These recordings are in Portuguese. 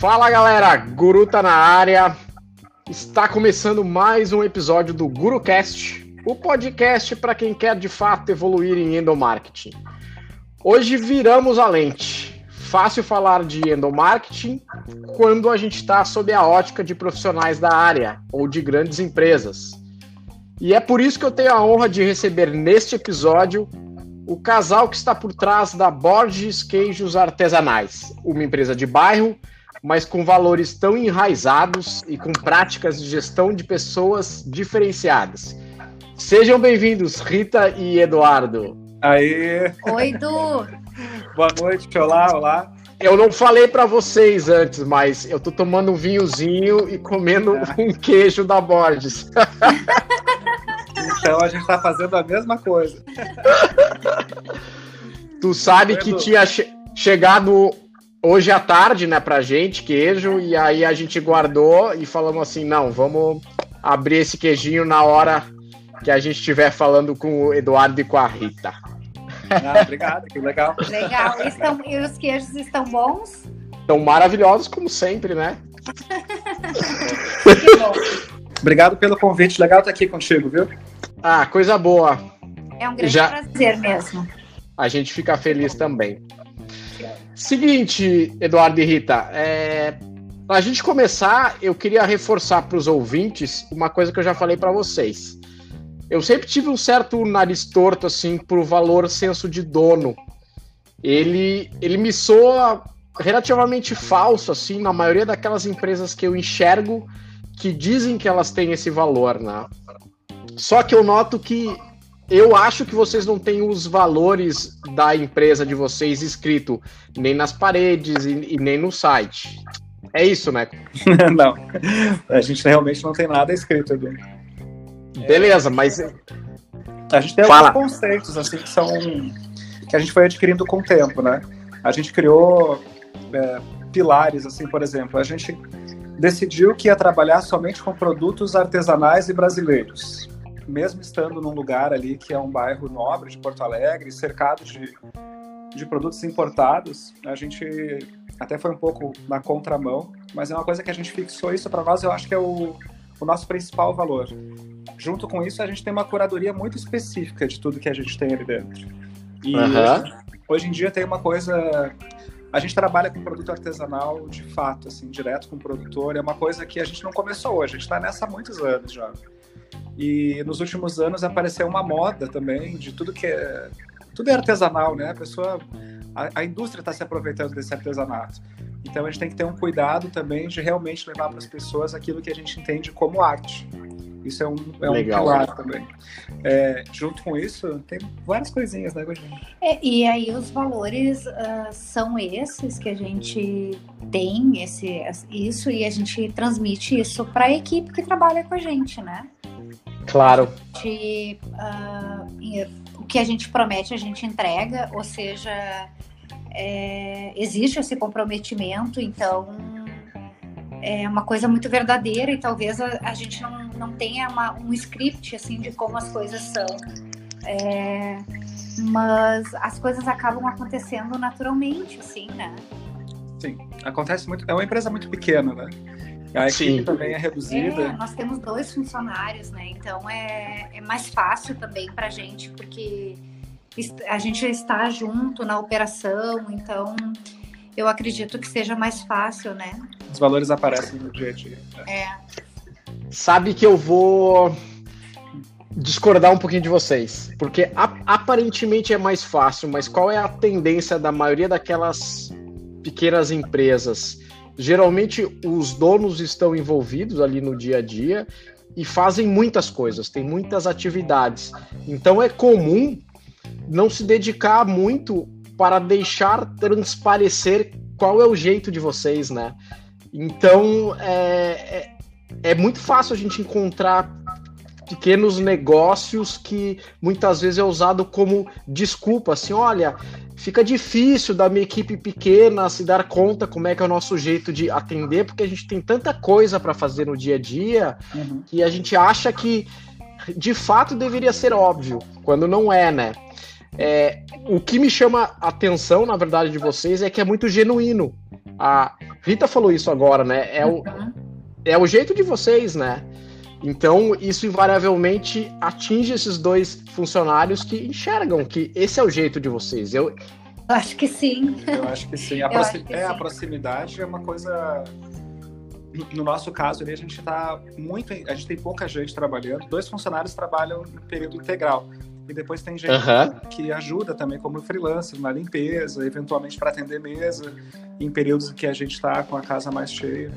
Fala galera, Guru tá na área. Está começando mais um episódio do GuruCast, o podcast para quem quer de fato evoluir em endomarketing. Hoje viramos a lente. Fácil falar de endomarketing quando a gente está sob a ótica de profissionais da área ou de grandes empresas. E é por isso que eu tenho a honra de receber neste episódio o casal que está por trás da Borges Queijos Artesanais, uma empresa de bairro, mas com valores tão enraizados e com práticas de gestão de pessoas diferenciadas. Sejam bem-vindos, Rita e Eduardo. Aí. Oi, Du. Boa noite, olá, olá. Eu não falei para vocês antes, mas eu tô tomando um vinhozinho e comendo é. um queijo da Borges. Então a gente tá fazendo a mesma coisa. Tu sabe que tinha che chegado hoje à tarde, né, pra gente, queijo, e aí a gente guardou e falamos assim, não, vamos abrir esse queijinho na hora que a gente estiver falando com o Eduardo e com a Rita. Ah, obrigado, que legal. Legal. Estão, e os queijos estão bons? Estão maravilhosos, como sempre, né? que bom. Obrigado pelo convite, legal estar aqui contigo, viu? Ah, coisa boa. É um grande Já... prazer mesmo. A gente fica feliz também. Seguinte, Eduardo e Rita, é... a gente começar, eu queria reforçar para os ouvintes uma coisa que eu já falei para vocês. Eu sempre tive um certo nariz torto assim pro valor senso de dono. Ele, ele me soa relativamente falso assim na maioria daquelas empresas que eu enxergo que dizem que elas têm esse valor, né? Só que eu noto que eu acho que vocês não têm os valores da empresa de vocês escrito nem nas paredes e, e nem no site. É isso, né? não. A gente realmente não tem nada escrito, Edu. Beleza, é, mas. A gente tem Fala. alguns conceitos, assim, que são. que a gente foi adquirindo com o tempo, né? A gente criou é, pilares, assim, por exemplo. A gente decidiu que ia trabalhar somente com produtos artesanais e brasileiros mesmo estando num lugar ali que é um bairro nobre de Porto Alegre, cercado de, de produtos importados, a gente até foi um pouco na contramão, mas é uma coisa que a gente fixou isso para nós, eu acho que é o, o nosso principal valor. Junto com isso, a gente tem uma curadoria muito específica de tudo que a gente tem ali dentro. E uhum. hoje, em dia tem uma coisa a gente trabalha com produto artesanal de fato, assim, direto com o produtor. É uma coisa que a gente não começou hoje, a gente está nessa há muitos anos já. E nos últimos anos apareceu uma moda também de tudo que é tudo é artesanal, né? A pessoa a, a indústria está se aproveitando desse artesanato. Então a gente tem que ter um cuidado também de realmente levar para as pessoas aquilo que a gente entende como arte. Isso é um, é um pilar também. É, junto com isso, tem várias coisinhas, né, Godinho? É, e aí os valores uh, são esses que a gente tem, esse, isso, e a gente transmite isso para a equipe que trabalha com a gente, né? Claro. De, uh, o que a gente promete, a gente entrega, ou seja, é, existe esse comprometimento, então é uma coisa muito verdadeira e talvez a, a gente não, não tenha uma, um script assim de como as coisas são. É, mas as coisas acabam acontecendo naturalmente, assim, né? Sim, acontece muito. É uma empresa muito pequena, né? A equipe Sim. também é reduzida. É, nós temos dois funcionários, né? Então é, é mais fácil também para a gente, porque a gente está junto na operação, então eu acredito que seja mais fácil, né? Os valores aparecem no dia a dia. É. Sabe que eu vou discordar um pouquinho de vocês, porque aparentemente é mais fácil, mas qual é a tendência da maioria daquelas pequenas empresas? Geralmente os donos estão envolvidos ali no dia a dia e fazem muitas coisas, tem muitas atividades. Então é comum não se dedicar muito para deixar transparecer qual é o jeito de vocês, né? Então é, é, é muito fácil a gente encontrar pequenos negócios que muitas vezes é usado como desculpa, assim, olha, fica difícil da minha equipe pequena se dar conta como é que é o nosso jeito de atender, porque a gente tem tanta coisa para fazer no dia a dia uhum. que a gente acha que de fato deveria ser óbvio, quando não é, né? É, o que me chama a atenção, na verdade, de vocês é que é muito genuíno. A, Rita falou isso agora, né? É o, uhum. é o jeito de vocês, né? Então, isso invariavelmente atinge esses dois funcionários que enxergam que esse é o jeito de vocês. Eu, eu acho que sim. Eu acho que sim. A, proxim... que é, sim. a proximidade é uma coisa. No nosso caso, ali, a gente está muito. A gente tem pouca gente trabalhando. Dois funcionários trabalham no período integral. E depois tem gente uhum. que ajuda também como freelancer na limpeza, eventualmente para atender mesa, em períodos em que a gente está com a casa mais cheia.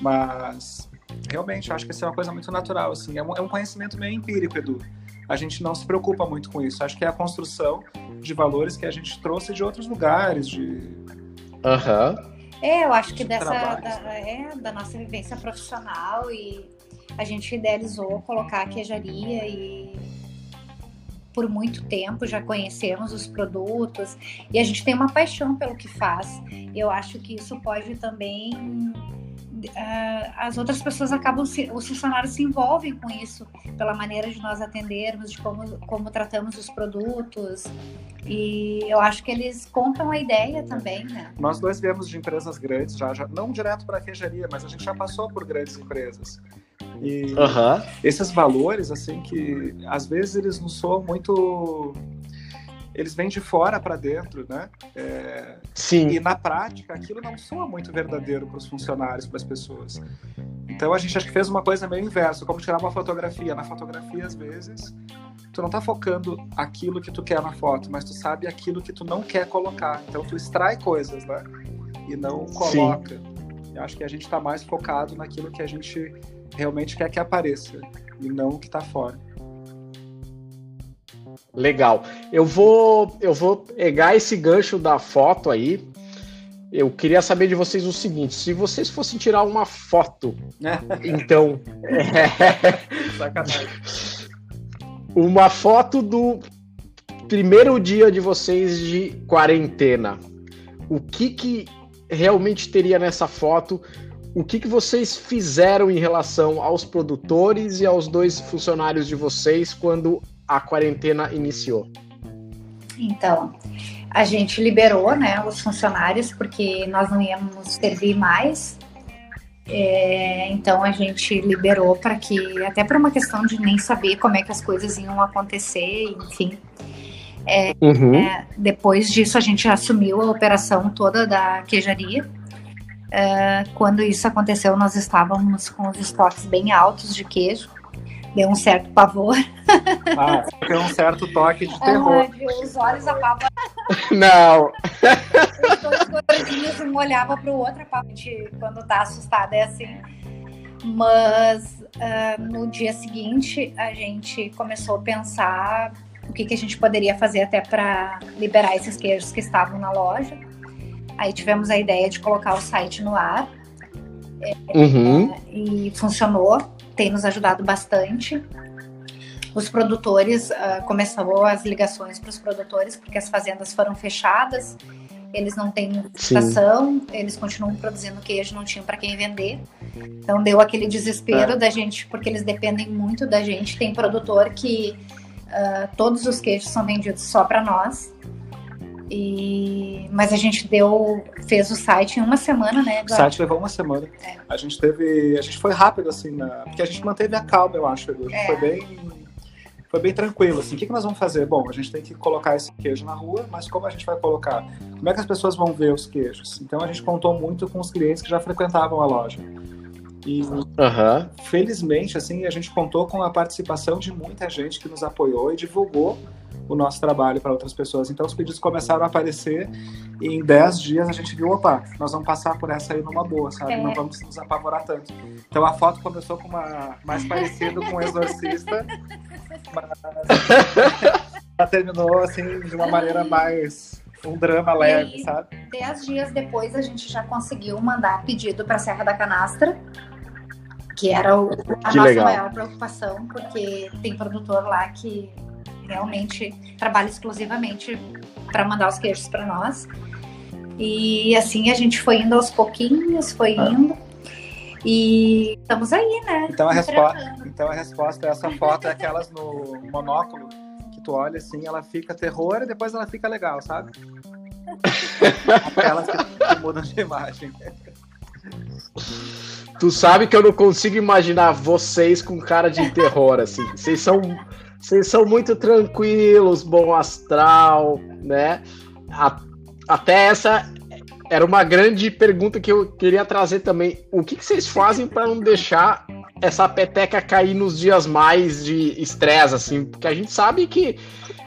Mas realmente acho que isso é uma coisa muito natural. Assim. É, um, é um conhecimento meio empírico, Edu. A gente não se preocupa muito com isso. Acho que é a construção de valores que a gente trouxe de outros lugares, de. Uhum. É, eu acho que dessa da, é, da nossa vivência profissional e a gente idealizou colocar a queijaria e por muito tempo, já conhecemos os produtos e a gente tem uma paixão pelo que faz. Eu acho que isso pode também. Uh, as outras pessoas acabam, se, os funcionários se envolvem com isso, pela maneira de nós atendermos, de como, como tratamos os produtos. E eu acho que eles compram a ideia também, né? Nós dois viemos de empresas grandes, já, já não direto para a queijaria, mas a gente já passou por grandes empresas. E uhum. esses valores, assim, que às vezes eles não são muito. Eles vêm de fora para dentro, né? É... Sim. E na prática, aquilo não soa muito verdadeiro para os funcionários, para as pessoas. Então a gente acho que fez uma coisa meio inversa, como tirar uma fotografia. Na fotografia, às vezes, tu não tá focando aquilo que tu quer na foto, mas tu sabe aquilo que tu não quer colocar. Então tu extrai coisas, né? E não coloca. Sim. Eu acho que a gente está mais focado naquilo que a gente realmente quer que apareça e não o que está fora. Legal. Eu vou eu vou pegar esse gancho da foto aí. Eu queria saber de vocês o seguinte: se vocês fossem tirar uma foto, então. Sacanagem. Uma foto do primeiro dia de vocês de quarentena. O que, que realmente teria nessa foto o que, que vocês fizeram em relação aos produtores e aos dois funcionários de vocês quando a quarentena iniciou? Então, a gente liberou né, os funcionários porque nós não íamos servir mais. É, então a gente liberou para que, até por uma questão de nem saber como é que as coisas iam acontecer, enfim. É, uhum. é, depois disso a gente assumiu a operação toda da queijaria Uh, quando isso aconteceu, nós estávamos com os estoques bem altos de queijo. Deu um certo pavor. Ah, deu um certo toque de terror. Ah, os olhos apavorados. Não. Os dois gordinhos, um olhava para o outro, a gente, quando tá assustada é assim. Mas uh, no dia seguinte, a gente começou a pensar o que, que a gente poderia fazer até para liberar esses queijos que estavam na loja. Aí tivemos a ideia de colocar o site no ar. É, uhum. é, e funcionou, tem nos ajudado bastante. Os produtores, uh, começou as ligações para os produtores, porque as fazendas foram fechadas, eles não têm estação, eles continuam produzindo queijo, não tinham para quem vender. Então deu aquele desespero é. da gente, porque eles dependem muito da gente. Tem produtor que uh, todos os queijos são vendidos só para nós. E, mas a gente deu, fez o site em uma semana, né? O site levou uma semana. É. A gente teve, a gente foi rápido assim, na, porque a gente manteve a calma, eu acho. Gente é. foi bem, foi bem tranquilo. Assim, o que, que nós vamos fazer? Bom, a gente tem que colocar esse queijo na rua, mas como a gente vai colocar? Como é que as pessoas vão ver os queijos? Então a gente contou muito com os clientes que já frequentavam a loja. E uhum. felizmente, assim, a gente contou com a participação de muita gente que nos apoiou e divulgou o nosso trabalho para outras pessoas. Então os pedidos começaram a aparecer e em 10 dias a gente viu, opa, nós vamos passar por essa aí numa boa, sabe? É. Não vamos nos apavorar tanto. Então a foto começou com uma mais parecida com um exorcista, mas ela terminou assim de uma maneira mais um drama leve, e, sabe? Dez dias depois a gente já conseguiu mandar pedido para Serra da Canastra, que era o, a que nossa legal. maior preocupação, porque tem produtor lá que realmente trabalha exclusivamente para mandar os queijos para nós. E assim a gente foi indo aos pouquinhos, foi ah. indo. E estamos aí, né? Então a, resposta, então a resposta é essa foto é aquelas no monóculo que tu olha assim, ela fica terror e depois ela fica legal, sabe? aquelas que, que mudam de imagem. Tu sabe que eu não consigo imaginar vocês com cara de terror, assim. Vocês são, vocês são muito tranquilos, bom astral, né? A, até essa era uma grande pergunta que eu queria trazer também. O que, que vocês fazem para não deixar essa peteca cair nos dias mais de estresse, assim? Porque a gente sabe que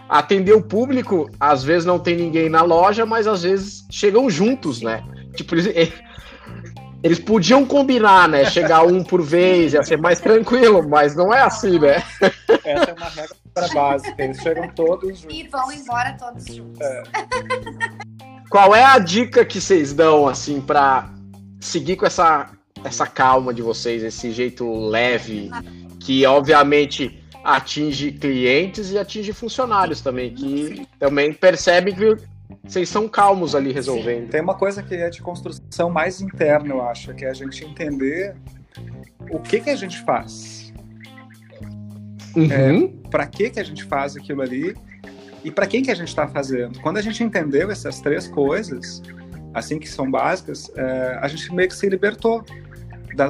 atender o público, às vezes não tem ninguém na loja, mas às vezes chegam juntos, né? Tipo, eles, podiam combinar, né? Chegar um por vez, ia ser mais tranquilo, mas não é assim, né? Essa é uma regra básica, eles chegam todos juntos. E vão embora todos juntos. É. Qual é a dica que vocês dão, assim, para seguir com essa, essa calma de vocês, esse jeito leve, que obviamente atinge clientes e atinge funcionários também, que também percebem que vocês são calmos ali resolvendo. Tem uma coisa que é de construção mais interna, eu acho, que é a gente entender o que que a gente faz. Uhum. É, para que que a gente faz aquilo ali e para quem que a gente está fazendo. Quando a gente entendeu essas três coisas, assim que são básicas, é, a gente meio que se libertou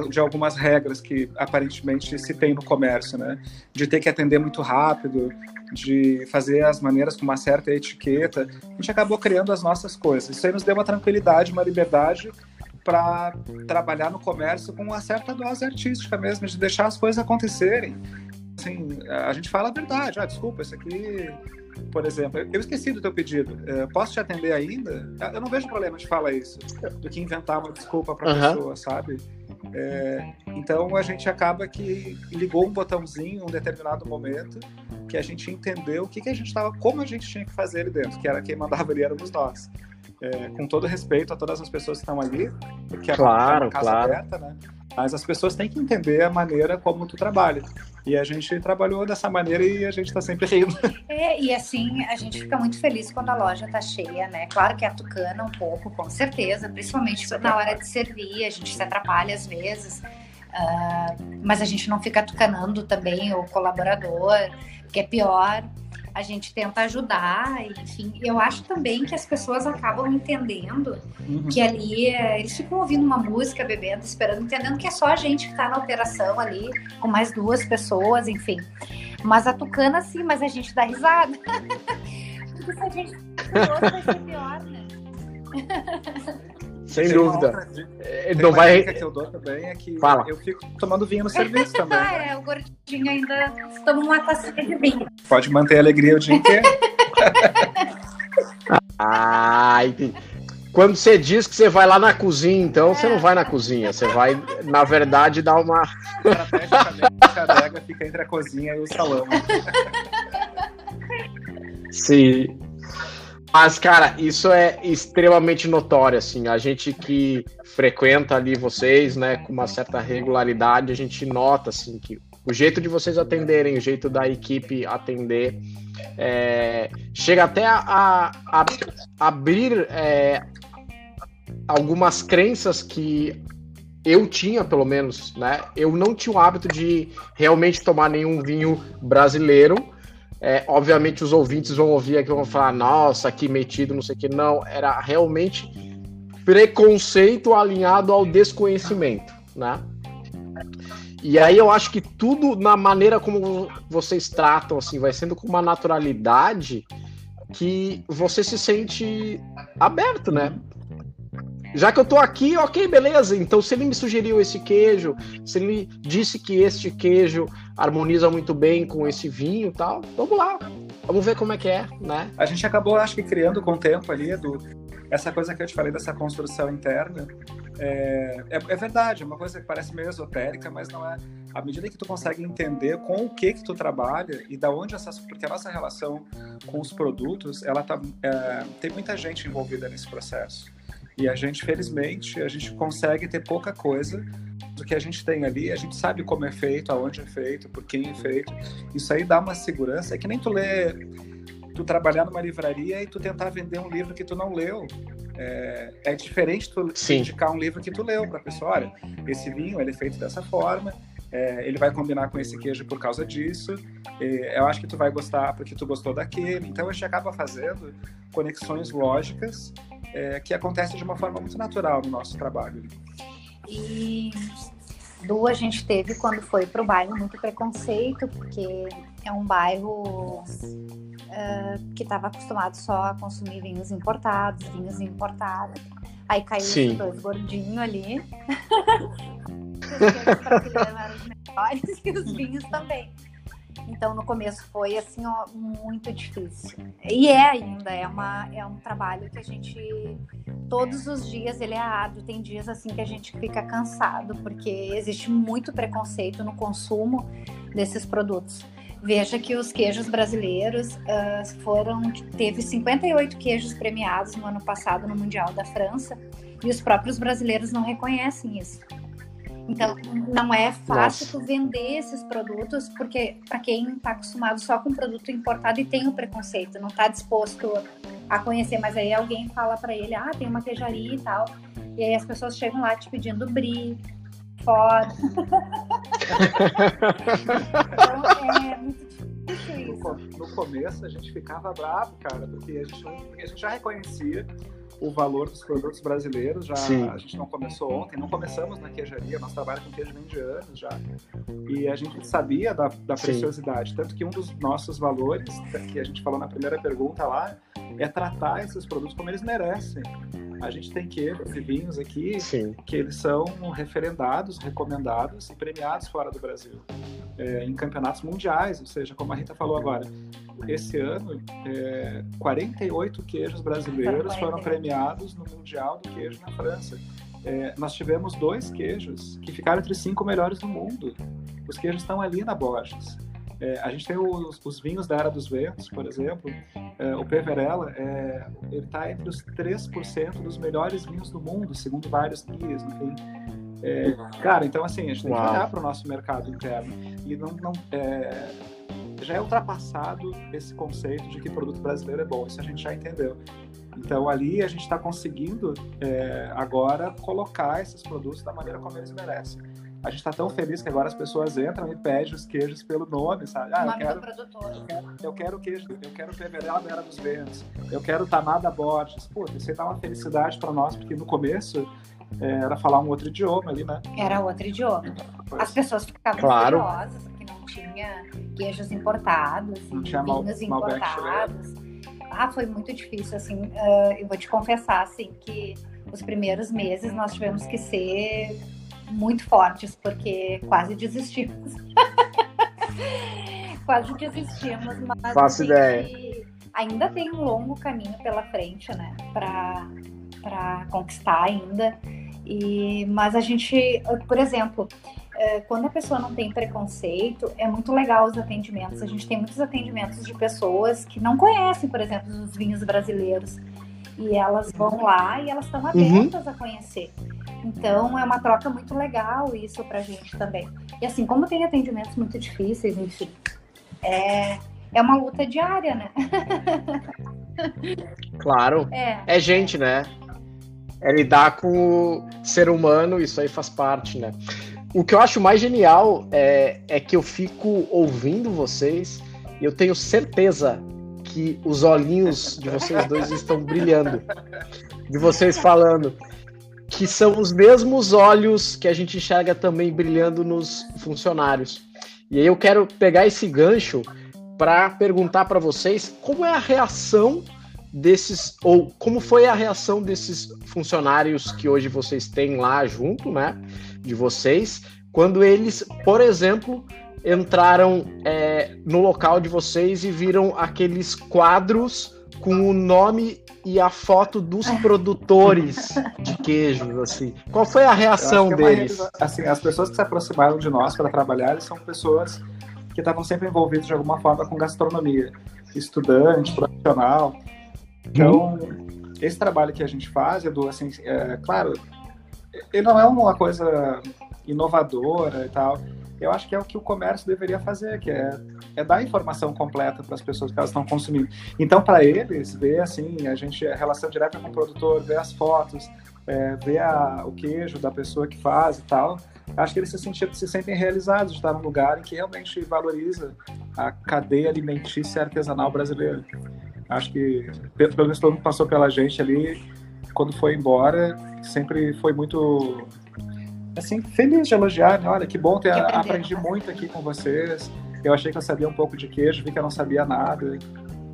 de algumas regras que aparentemente se tem no comércio, né? De ter que atender muito rápido, de fazer as maneiras com uma certa etiqueta. A gente acabou criando as nossas coisas. Isso aí nos deu uma tranquilidade, uma liberdade para trabalhar no comércio com uma certa dose artística mesmo, de deixar as coisas acontecerem. Assim, a gente fala a verdade. Ah, desculpa, isso aqui por exemplo, eu esqueci do teu pedido. É, posso te atender ainda? Eu não vejo problema de falar isso, do que inventar uma desculpa para a uhum. pessoa, sabe? É, então a gente acaba que ligou um botãozinho em um determinado momento que a gente entendeu o que, que a gente estava, como a gente tinha que fazer ali dentro, que era quem mandava ali éramos nós. É, com todo respeito a todas as pessoas que estão ali, porque é claro, uma casa claro. aberta, né? Mas as pessoas têm que entender a maneira como tu trabalha. E a gente trabalhou dessa maneira e a gente está sempre rindo. É, e assim, a gente fica muito feliz quando a loja está cheia, né? Claro que atucana um pouco, com certeza, principalmente na hora de servir, a gente se atrapalha às vezes. Uh, mas a gente não fica atucanando também o colaborador, que é pior a gente tenta ajudar, enfim. Eu acho também que as pessoas acabam entendendo uhum. que ali é, eles ficam ouvindo uma música, bebendo, esperando, entendendo que é só a gente que está na operação ali, com mais duas pessoas, enfim. Mas a Tucana, sim, mas a gente dá risada. Porque se a gente vai ser pior, né? Sem Tem dúvida. Ele é, não vai. que eu dou também é que Fala. eu fico tomando vinho no serviço também. ah, é, o gordinho ainda toma uma taça de vinho. Pode manter a alegria o dia inteiro. ah, entendi. Quando você diz que você vai lá na cozinha, então é. você não vai na cozinha, você vai, na verdade, dar uma. Estrategicamente, a adega fica entre a cozinha e o salão. Sim. Mas, cara, isso é extremamente notório, assim. A gente que frequenta ali vocês, né, com uma certa regularidade, a gente nota, assim, que o jeito de vocês atenderem, o jeito da equipe atender, é, chega até a, a, a abrir é, algumas crenças que eu tinha, pelo menos, né? Eu não tinha o hábito de realmente tomar nenhum vinho brasileiro, é, obviamente os ouvintes vão ouvir aqui vão falar, nossa, que metido, não sei o que. Não, era realmente preconceito alinhado ao desconhecimento, né? E aí eu acho que tudo na maneira como vocês tratam, assim, vai sendo com uma naturalidade que você se sente aberto, né? Já que eu tô aqui, ok, beleza. Então, se ele me sugeriu esse queijo, se ele disse que este queijo harmoniza muito bem com esse vinho e tal, vamos lá. Vamos ver como é que é, né? A gente acabou, acho que, criando com o tempo ali, do, essa coisa que eu te falei dessa construção interna. É, é, é, verdade, é uma coisa que parece meio esotérica, mas não é. À medida que tu consegue entender com o que que tu trabalha e da onde essas... Porque a nossa relação com os produtos, ela tá... É, tem muita gente envolvida nesse processo. E a gente, felizmente, a gente consegue ter pouca coisa do que a gente tem ali. A gente sabe como é feito, aonde é feito, por quem é feito. Isso aí dá uma segurança. É que nem tu lê, tu trabalhar numa livraria e tu tentar vender um livro que tu não leu. É, é diferente tu Sim. indicar um livro que tu leu para a pessoa. Olha, esse vinho ele é feito dessa forma. É, ele vai combinar com esse queijo por causa disso. eu acho que tu vai gostar porque tu gostou daquele. Então a gente acaba fazendo conexões lógicas é, que acontece de uma forma muito natural no nosso trabalho. E do a gente teve quando foi para o bairro muito preconceito, porque é um bairro uh, que estava acostumado só a consumir vinhos importados, vinhos importados. Aí caiu Sim. os dois gordinhos ali. os vinhos brasileiros eram os melhores e os vinhos também. Então, no começo foi assim, ó, muito difícil. E é ainda, é, uma, é um trabalho que a gente, todos os dias, ele é árduo. Tem dias assim que a gente fica cansado, porque existe muito preconceito no consumo desses produtos. Veja que os queijos brasileiros uh, foram, teve 58 queijos premiados no ano passado no Mundial da França, e os próprios brasileiros não reconhecem isso. Então, não é fácil tu vender esses produtos, porque para quem está acostumado só com produto importado e tem o preconceito, não está disposto a conhecer, mas aí alguém fala para ele, ah, tem uma queijaria e tal, e aí as pessoas chegam lá te pedindo brie, fora. então, é muito. No, começo a gente ficava bravo, cara, porque a gente, a gente já reconhecia o valor dos produtos brasileiros. Já Sim. a gente não começou ontem, não começamos na queijaria, nosso trabalho com queijo vem de anos já. E a gente sabia da, da preciosidade, tanto que um dos nossos valores que a gente falou na primeira pergunta lá é tratar esses produtos como eles merecem. A gente tem queijos e vinhos aqui Sim. que eles são referendados, recomendados e premiados fora do Brasil, é, em campeonatos mundiais, ou seja, como a Rita falou agora, esse ano, é, 48 queijos brasileiros foram premiados no Mundial do Queijo na França. É, nós tivemos dois queijos que ficaram entre os cinco melhores do mundo. Os queijos estão ali na Borges. É, a gente tem os, os, vinhos da Era dos Ventos, por exemplo. É, o Peverella, é, ele está entre os 3% dos melhores vinhos do mundo, segundo vários guias, enfim. É, cara, então assim, a gente tem que olhar para o nosso mercado interno. E não, não é, já é ultrapassado esse conceito de que produto brasileiro é bom, isso a gente já entendeu. Então ali a gente está conseguindo é, agora colocar esses produtos da maneira como eles merecem. A gente está tão feliz que agora as pessoas entram e pedem os queijos pelo nome, sabe? Ah, eu quero, eu quero, eu quero queijo, eu quero Peverella da Era dos Ventos, eu quero Tamada Borges. Pô, isso aí dá uma felicidade para nós, porque no começo é, era falar um outro idioma ali, né? Era outro idioma. As pessoas ficavam claro. curiosas, tinha queijos importados, não tinha vinhos mal, importados. Ah, foi muito difícil, assim, uh, eu vou te confessar, assim, que os primeiros meses nós tivemos que ser muito fortes, porque quase desistimos. quase desistimos, mas Faço ideia. ainda tem um longo caminho pela frente, né, para conquistar ainda. E, mas a gente, por exemplo, é, quando a pessoa não tem preconceito, é muito legal os atendimentos. A gente tem muitos atendimentos de pessoas que não conhecem, por exemplo, os vinhos brasileiros. E elas vão lá e elas estão uhum. abertas uhum. a conhecer. Então é uma troca muito legal isso pra gente também. E assim, como tem atendimentos muito difíceis, enfim, é, é uma luta diária, né? Claro. É, é gente, né? É lidar com o ser humano, isso aí faz parte, né? O que eu acho mais genial é, é que eu fico ouvindo vocês e eu tenho certeza que os olhinhos de vocês dois estão brilhando. De vocês falando. Que são os mesmos olhos que a gente enxerga também brilhando nos funcionários. E aí eu quero pegar esse gancho para perguntar para vocês como é a reação desses, ou como foi a reação desses funcionários que hoje vocês têm lá junto, né? de vocês quando eles, por exemplo, entraram é, no local de vocês e viram aqueles quadros com o nome e a foto dos produtores de queijos, assim. Qual foi a reação é deles? assim, as pessoas que se aproximaram de nós para trabalhar são pessoas que estavam sempre envolvidas de alguma forma com gastronomia, estudante, profissional. Então, hum. esse trabalho que a gente faz, Edu, assim, é, claro, ele não é uma coisa inovadora e tal. Eu acho que é o que o comércio deveria fazer, que é, é dar informação completa para as pessoas que elas estão consumindo. Então, para eles, ver assim, a gente a relação direta com o produtor, ver as fotos, é, ver a, o queijo da pessoa que faz e tal, acho que eles se, sentiram, se sentem realizados de estar num lugar em que realmente valoriza a cadeia alimentícia artesanal brasileira. Acho que, pelo menos todo mundo passou pela gente ali, quando foi embora, sempre foi muito assim, feliz de elogiar, né? Olha, que bom ter aprendi muito aqui com vocês. Eu achei que eu sabia um pouco de queijo, vi que eu não sabia nada.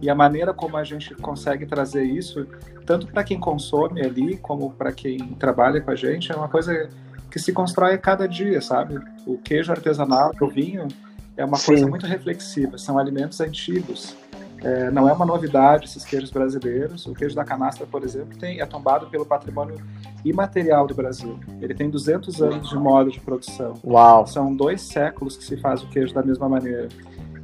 E a maneira como a gente consegue trazer isso, tanto para quem consome ali, como para quem trabalha com a gente, é uma coisa que se constrói a cada dia, sabe? O queijo artesanal, o vinho, é uma Sim. coisa muito reflexiva. São alimentos antigos. É, não é uma novidade esses queijos brasileiros. O queijo da canastra, por exemplo, tem, é tombado pelo patrimônio imaterial do Brasil. Ele tem 200 anos de modo de produção. Uau! São dois séculos que se faz o queijo da mesma maneira.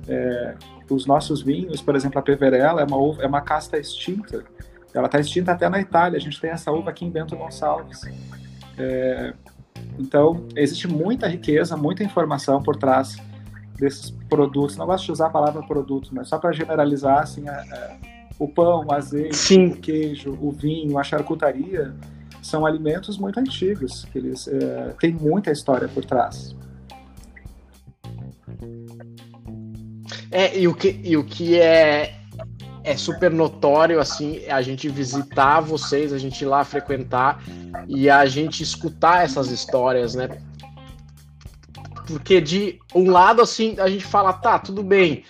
É, os nossos vinhos, por exemplo, a Peverella é uma, uva, é uma casta extinta. Ela está extinta até na Itália. A gente tem essa uva aqui em Bento Gonçalves. É, então, existe muita riqueza, muita informação por trás desses produtos. Não gosto de usar a palavra produto, mas só para generalizar, assim, a, a, o pão, o azeite, Sim. o queijo, o vinho, a charcutaria são alimentos muito antigos, que eles é, têm muita história por trás. É, e o que, e o que é, é super notório, assim, é a gente visitar vocês, a gente ir lá frequentar e a gente escutar essas histórias, né? Porque de um lado, assim, a gente fala, tá, tudo bem,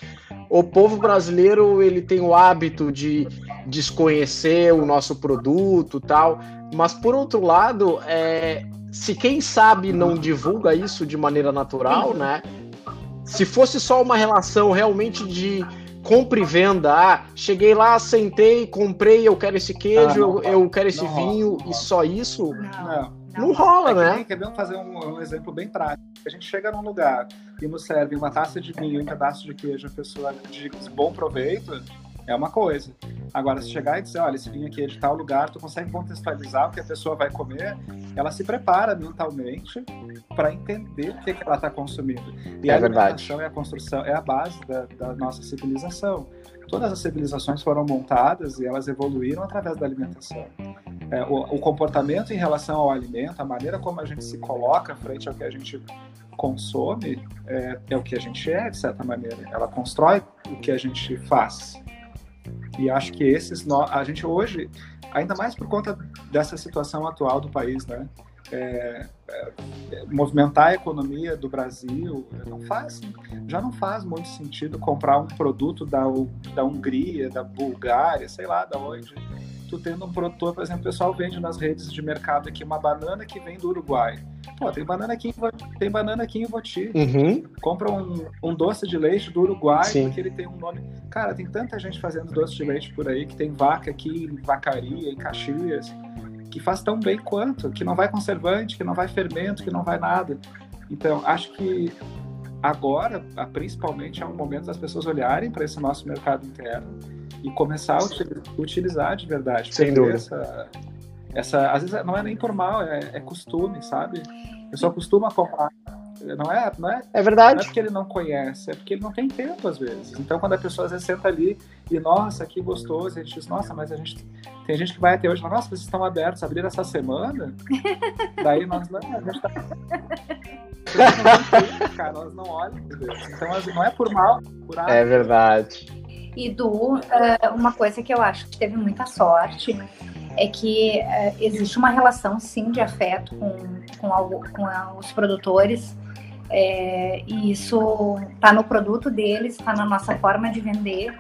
o povo brasileiro ele tem o hábito de desconhecer o nosso produto tal, mas por outro lado, é, se quem sabe não divulga isso de maneira natural, né? Se fosse só uma relação realmente de compra e venda, ah, cheguei lá, sentei, comprei, eu quero esse queijo, ah, não, eu, eu, quero esse vinho e só isso. Não. Não, rola, é né? quer ver fazer um, um, exemplo bem prático. A gente chega num lugar e nos serve uma taça de vinho e um pedaço de queijo, a pessoa diz bom proveito, é uma coisa. Agora, se chegar e dizer, olha, esse vinho aqui é de tal lugar, tu consegue contextualizar o que a pessoa vai comer, ela se prepara mentalmente para entender o que, que ela está consumindo. E é a alimentação é a construção, é a base da, da nossa civilização todas as civilizações foram montadas e elas evoluíram através da alimentação. É, o, o, comportamento em relação ao alimento, a maneira como a gente se coloca frente ao que a gente consome, é, é o que a gente é, de certa maneira. Ela constrói o que a gente faz. E acho que esses, a gente hoje, ainda mais por conta dessa situação atual do país, né? É, é, movimentar a economia do Brasil não faz já não faz muito sentido comprar um produto da, da Hungria, da Bulgária, sei lá, da onde. Tu tendo um produtor, por exemplo, o pessoal vende nas redes de mercado aqui uma banana que vem do Uruguai. Pô, tem banana aqui em, tem banana aqui em Voti. Uhum. Compra um, um doce de leite do Uruguai, Sim. porque ele tem um nome. Cara, tem tanta gente fazendo doce de leite por aí que tem vaca aqui em Vacaria, em Caxias que faz tão bem quanto, que não vai conservante, que não vai fermento, que não vai nada. Então, acho que agora, principalmente, é um momento das pessoas olharem para esse nosso mercado interno e começar a utilizar de verdade. Sem dúvida. Essa, essa, às vezes não é nem por mal, é, é costume, sabe? Eu só costumo comprar não é, não é, é verdade. Não é porque ele não conhece, é porque ele não tem tempo às vezes. Então, quando a pessoa às vezes senta ali e, nossa, que gostoso, a gente diz, nossa, mas a gente tem gente que vai até hoje, nossa, vocês estão abertos, abrir essa semana? Daí nós não, a gente tá. cara, nós não olham Então, não é por mal, por É verdade. E Du, eh, uma coisa que eu acho que teve muita sorte é que eh, existe uma relação sim de afeto com, com, algo, com os produtores é, e isso está no produto deles, está na nossa forma de vender,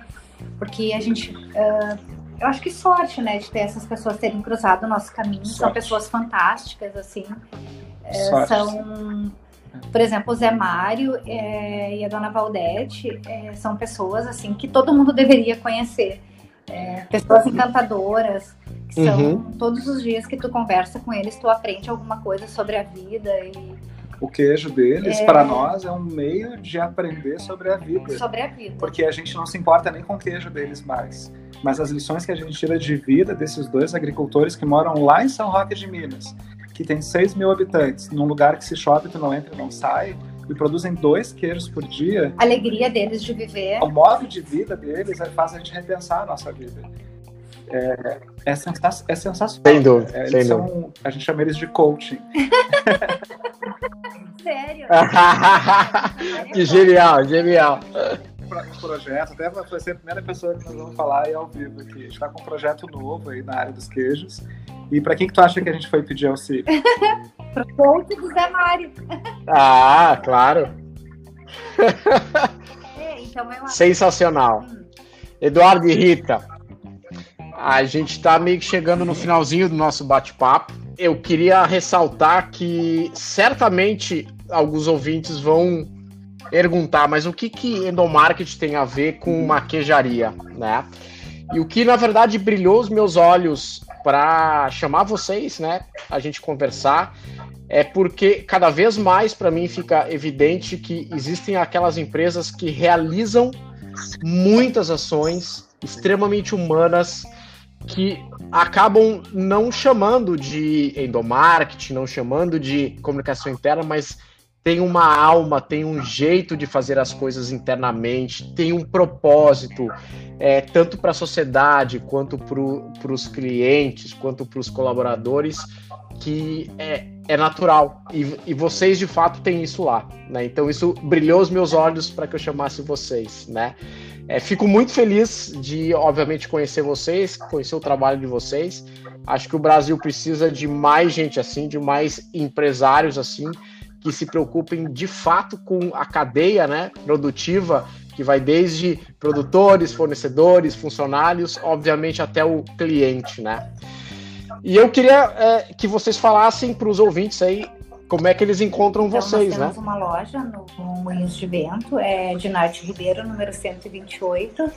porque a gente. Uh, eu acho que sorte, né, de ter essas pessoas terem cruzado o nosso caminho. Sorte. São pessoas fantásticas, assim. É, são. Por exemplo, o Zé Mário é, e a Dona Valdete é, são pessoas assim que todo mundo deveria conhecer. É, pessoas encantadoras, que são uhum. todos os dias que tu conversa com eles, tu aprende alguma coisa sobre a vida e o queijo deles, é... para nós, é um meio de aprender sobre a vida. Sobre a vida. Porque a gente não se importa nem com o queijo deles mais. Mas as lições que a gente tira de vida desses dois agricultores que moram lá em São Roque de Minas, que tem 6 mil habitantes, num lugar que se chove, tu não entra e não sai, e produzem dois queijos por dia. A alegria deles de viver. O modo de vida deles faz a gente repensar a nossa vida. É, é, sensa é sensacional. Sem dúvida. É, sem são, dúvida. A gente chama eles de coaching. Sério? que genial, genial. Um projeto, até vai ser a primeira pessoa que nós vamos falar aí ao vivo aqui. A gente está com um projeto novo aí na área dos queijos. E para quem que tu acha que a gente foi pedir auxílio? Pro coach do Zé Mário. Ah, claro. É, então eu... Sensacional. Hum. Eduardo e Rita, a gente está meio que chegando no finalzinho do nosso bate-papo. Eu queria ressaltar que certamente alguns ouvintes vão perguntar, mas o que que endomarketing tem a ver com maquejaria, né? E o que na verdade brilhou os meus olhos para chamar vocês, né, a gente conversar, é porque cada vez mais para mim fica evidente que existem aquelas empresas que realizam muitas ações extremamente humanas que acabam não chamando de endomarketing, não chamando de comunicação interna, mas tem uma alma, tem um jeito de fazer as coisas internamente, tem um propósito, é, tanto para a sociedade, quanto para os clientes, quanto para os colaboradores, que é, é natural. E, e, vocês, de fato, têm isso lá. Né? Então, isso brilhou os meus olhos para que eu chamasse vocês. Né? É, fico muito feliz de, obviamente, conhecer vocês, conhecer o trabalho de vocês. Acho que o Brasil precisa de mais gente assim, de mais empresários assim que se preocupem de fato com a cadeia né, produtiva, que vai desde produtores, fornecedores, funcionários, obviamente até o cliente. Né? E eu queria é, que vocês falassem para os ouvintes aí como é que eles encontram então, vocês, nós temos né? uma loja no, no Moinhos de Vento, é de Norte Ribeiro, número 128.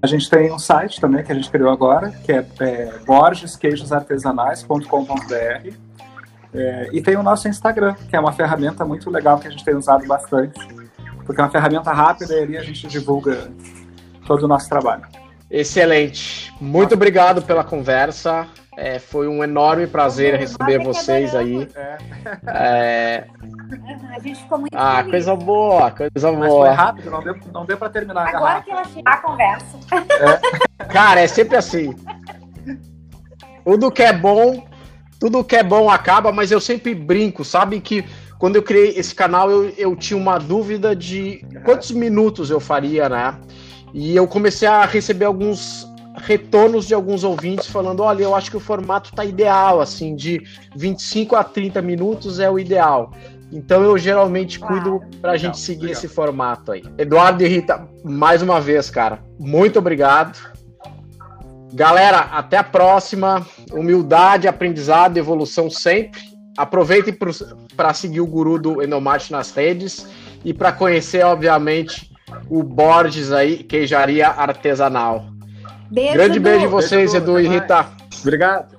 A gente tem um site também que a gente criou agora, que é, é borgesqueijosartesanais.com.br. É, e tem o nosso Instagram, que é uma ferramenta muito legal que a gente tem usado bastante, porque é uma ferramenta rápida e ali a gente divulga todo o nosso trabalho. Excelente. Muito nossa, obrigado pela conversa. É, foi um enorme prazer receber vocês aí. É. É... A gente ficou muito Ah, feliz. coisa boa, coisa Mas boa. Foi rápido, não deu, não deu para terminar. Agora que ela chega a conversa. É. Cara, é sempre assim. Tudo que é bom tudo que é bom acaba, mas eu sempre brinco, sabe? Que quando eu criei esse canal, eu, eu tinha uma dúvida de quantos minutos eu faria, né? E eu comecei a receber alguns retornos de alguns ouvintes falando: olha, eu acho que o formato tá ideal, assim, de 25 a 30 minutos é o ideal. Então eu geralmente cuido para a gente seguir legal. esse formato aí. Eduardo e Rita, mais uma vez, cara, muito obrigado. Galera, até a próxima. Humildade, aprendizado, evolução sempre. Aproveitem para seguir o guru do Enomate nas redes e para conhecer, obviamente, o Borges aí, queijaria artesanal. Beijo, Grande beijo em vocês, Edu, Edu e Rita. Obrigado.